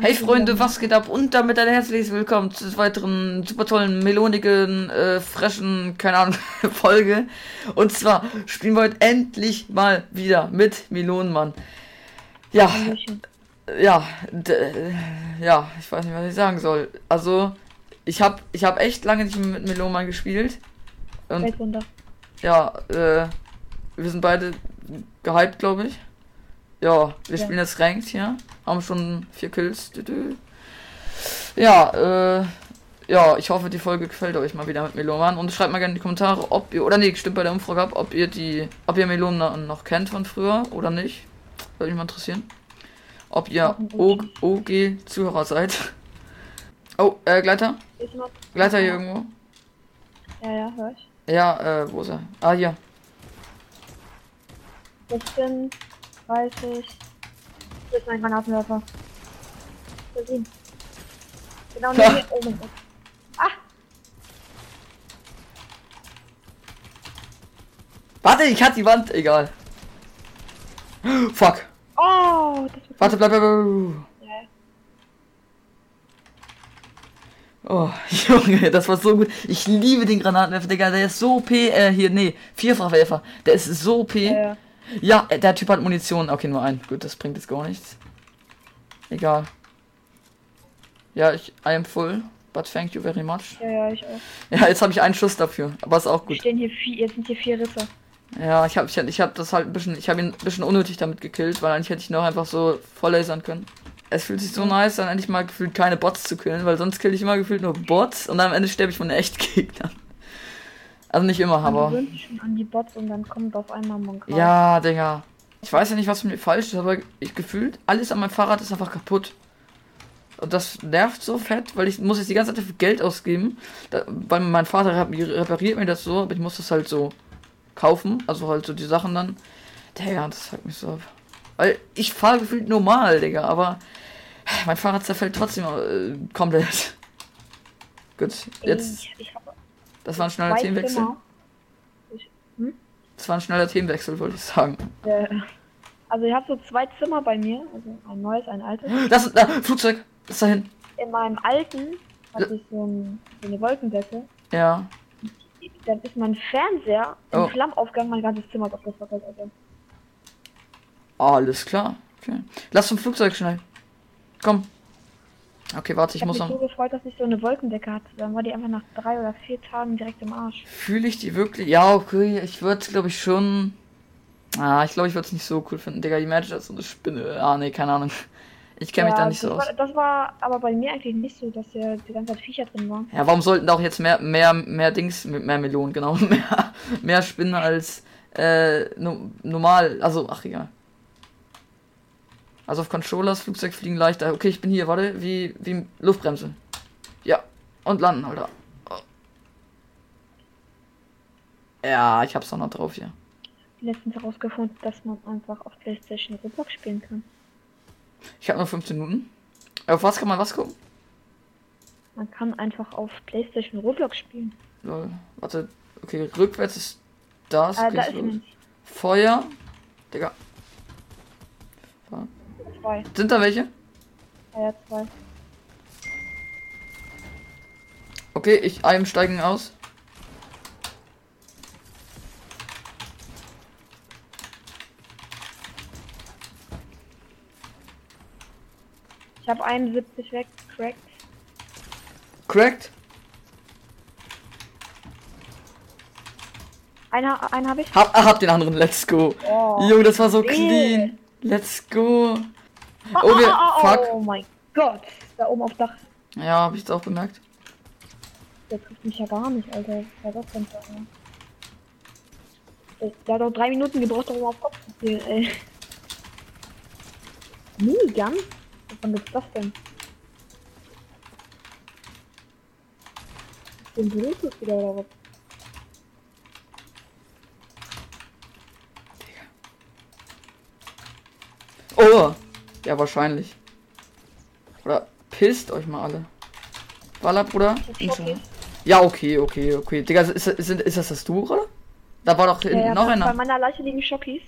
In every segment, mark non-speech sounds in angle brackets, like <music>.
Hey Freunde, was geht ab? Und damit ein herzliches Willkommen zu weiteren super tollen, melonigen, äh, frischen, keine Ahnung, <laughs> Folge. Und zwar spielen wir heute endlich mal wieder mit Melonenmann. Ja, ja, ja, ich weiß nicht, was ich sagen soll. Also, ich habe ich hab echt lange nicht mehr mit Melonenmann gespielt. Und Weltwunder. ja, äh, wir sind beide gehypt, glaube ich. Ja, wir Ja. spielen jetzt Ranked hier. Haben schon vier Kills. Ja, äh, ja, ich hoffe, die Folge gefällt euch mal wieder mit Meloman. Und schreibt mal gerne in die Kommentare, ob ihr, oder nee, stimmt bei der Umfrage ab, ob ihr die, ob ihr Meloman noch kennt von früher oder nicht. Würde mich mal interessieren. Ob ihr O- OG-Zuhörer seid. <laughs> Oh, äh, Gleiter? Gleiter hier irgendwo? Ja, ja, hör ich. Ja, äh, wo ist er? Ah, hier. 16, 30. Das ist mein Granatenwerfer. Für ihn. Genau neben mir. Oh mein Gott. Ah! Warte, ich hatte die Wand. Egal. Fuck. Oh. Warte, bleib, bleib, bleib. Oh, <laughs> Junge, das war so gut. Ich liebe den Granatenwerfer, Digga. Der ist so OP. Äh, hier, nee, Vierfachwerfer. Der ist so OP. Ja, ja. Ja, äh, der Typ hat Munition. Okay, nur ein. Gut, das bringt jetzt gar nichts. Egal. Ja, ich, I am full. But thank you very much. Ja, ja, ich auch. Ja, jetzt habe ich einen Schuss dafür. Aber ist auch Wir gut. stehen hier vier, jetzt sind hier vier Risse. Ja, ich habe ich, ich hab das halt ein bisschen, ich habe ihn ein bisschen unnötig damit gekillt, weil eigentlich hätte ich noch einfach so voll lasern können. Es fühlt sich so nice, dann endlich mal gefühlt keine Bots zu killen, weil sonst kill ich immer gefühlt nur Bots und am Ende sterbe ich von Echtgegnern. Also nicht immer, Man aber. schon an die Bots und dann kommt auf einmal Monk raus. Ja, Digga. Ich weiß ja nicht, was mit mir falsch ist, aber ich gefühlt, alles an meinem Fahrrad ist einfach kaputt. Und das nervt so fett, weil ich muss jetzt die ganze Zeit dafür Geld ausgeben. Da, weil mein Vater rep- repariert mir das so, aber ich muss das halt so kaufen. Also halt so die Sachen dann. Digga, das fuckt mich so ab. Weil ich fahre gefühlt normal, Digga, aber mein Fahrrad zerfällt trotzdem äh, komplett. Gut, jetzt, Ich, ich das war ein schneller Themenwechsel. Zimmer. Ich, hm? Das war ein schneller Themenwechsel, wollte ich sagen. Äh, also ich habe so zwei Zimmer bei mir, also ein neues, ein altes. Das, da, Flugzeug, ist dahin. In meinem alten hatte ich so, ein, so eine Wolkendecke. Ja. Dann ist mein Fernseher im Oh. Flammaufgang, mein ganzes Zimmer ist abgefackelt. Also. Alles klar. Okay. Lass zum Flugzeug schnell. Komm. Okay, warte, ich Ich habe muss mich so noch. gefreut, dass ich so eine Wolkendecke hatte. Dann war die einfach nach drei oder vier Tagen direkt im Arsch. Fühle ich die wirklich? Ja, okay, ich würde, glaube ich, schon. Ah, ich glaube, ich würde es nicht so cool finden. Digga, die Manager ist so eine Spinne. Ah, nee, keine Ahnung. Ich kenne mich da nicht so das aus. War, das war aber bei mir eigentlich nicht so, dass ja die ganze Zeit Viecher drin waren. Ja, warum sollten da auch jetzt mehr, mehr, mehr Dings, mehr Melonen, genau, <laughs> mehr, mehr Spinnen als äh, no, normal, also, ach egal. Also auf Controllers, Flugzeug fliegen leichter. Okay, ich bin hier, warte, wie, wie Luftbremse. Ja, und landen, Alter. Ja, ich hab's doch noch drauf hier. Letztens herausgefunden, dass man einfach auf Playstation Roblox spielen kann. Ich habe nur 15 Minuten. Auf was kann man was gucken? Man kann einfach auf Playstation Roblox spielen. Lol. Warte, okay, rückwärts ist das. Okay, da ist. Feuer. Digga. Zwei. Sind da welche? Ja, ja, zwei. Okay, ich einem steigen aus. Ich habe 71 weg, cracked. Cracked. Einer, einen habe ich. Hab, ah, hab den anderen. Let's go. Oh. Junge, das war so clean. Let's go. Oh, Oh, wir. oh, oh, Fuck. oh mein Gott. Da oben auf Dach. Ja, hab ich jetzt auch bemerkt. Der trifft mich ja gar nicht, Alter. War das einer? Der- Der hat doch drei Minuten gebraucht, um auf Kopf zu zielen, ey. Minigun? Wann ist das denn? Den Bluetooth wieder oder was? Oh. Ja, wahrscheinlich. Oder pisst euch mal alle. Walla, Bruder. Okay. Ja, okay, okay, okay. Digga, ist, ist, ist das das du, oder? Da war doch hinten Ja, noch einer. Bei meiner Leiche liegen Schockies.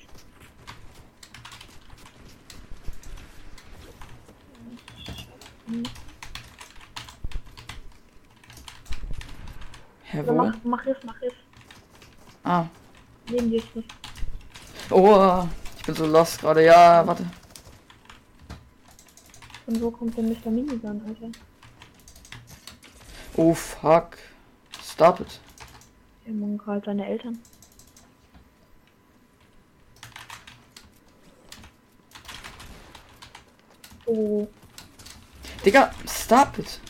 Hä, wo? mach, mach Riff, mach Riff. Ah. Neben dir ist Riff. Oh, ich bin so lost gerade. Ja, warte. Von wo kommt denn Mr. Minigun, Alter? Oh, fuck. Stop it. Der Mann gerade seine Eltern. Oh, Digga, stop it.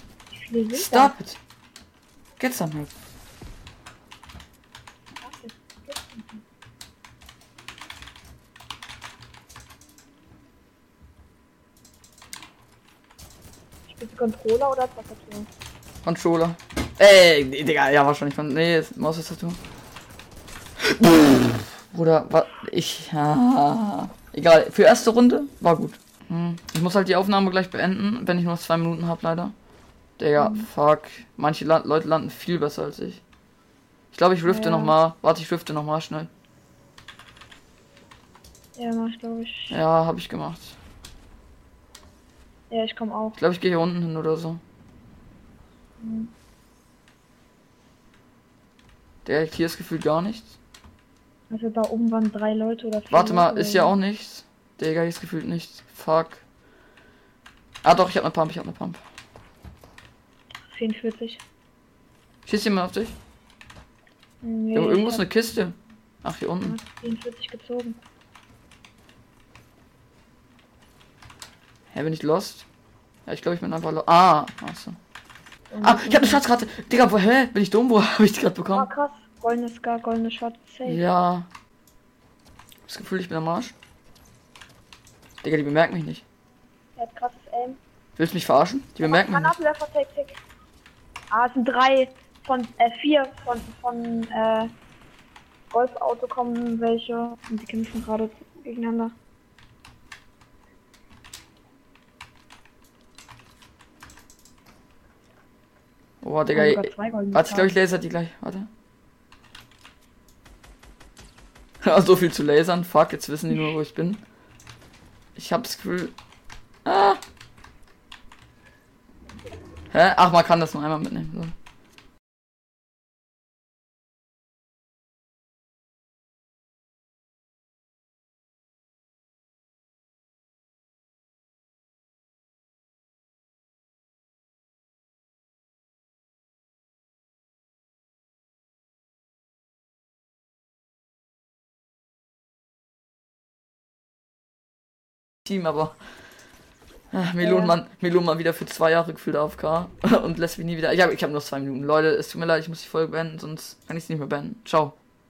Stop it. Get some help. da? Was ist das? Spielst du Controller oder Tastatur? Controller. Ey, nee, Digga, ja, wahrscheinlich von. Nee, ist Maustastatur. Bruder, was? Ich. Ja. Egal, für erste Runde war gut. Hm. Ich muss halt die Aufnahme gleich beenden, wenn ich nur noch zwei Minuten habe, leider. Digga, fuck. Manche La Leute landen viel besser als ich. Ich glaube, ich rifte Ja. noch mal. Warte, ich rifte noch mal schnell. Ja, mach ich, glaube ich. Ja, habe ich gemacht. Ja, ich komme auch. Ich glaube, ich gehe hier unten hin oder so. Mhm. Der hier ist gefühlt gar nichts. Also da oben waren drei Leute oder vier Warte mal, ist so. auch nichts? Digga, hier ist gefühlt nichts. Fuck. Ah doch, ich hab ne Pump, ich hab ne Pump. 44. Schießt jemand auf dich? Nee, Irgendwo- ist eine Kiste. Ach, hier unten. hab 44 gezogen. Hä, bin ich lost? Ja, ich glaube, ich bin einfach lost. Ah, achso. Ah, ich hab eine Schatzkarte. Digga, wo, hä? Bin ich dumm? Wo <laughs> habe ich die gerade Ah, bekommen? krass. Goldene Scar, goldene. Safe. Ja. Das Gefühl, ich bin am Arsch. Digga, die bemerken mich nicht. Er hat krasses Aim. Willst du mich verarschen? Die bemerken mich nicht. Ah, es sind drei von, äh, vier von, von, äh, Golfauto kommen welche und die kämpfen gerade gegeneinander. Oh, Digga, goldene warte, ich glaube, ich laser die gleich. Warte. <laughs> Ah, so viel zu lasern. Fuck, jetzt wissen die nur, wo ich bin. Ich hab das Gefühl. Ah. Hä? Ach, man kann das nur einmal mitnehmen. So. Team, aber. Ah, Melon, Ja. Mann, Melon mal wieder für zwei Jahre gefühlt AFK <laughs> und lässt mich nie wieder. Ich habe ich hab nur zwei Minuten. Leute, es tut mir leid, ich muss die Folge beenden, sonst kann ich sie nicht mehr beenden. Ciao.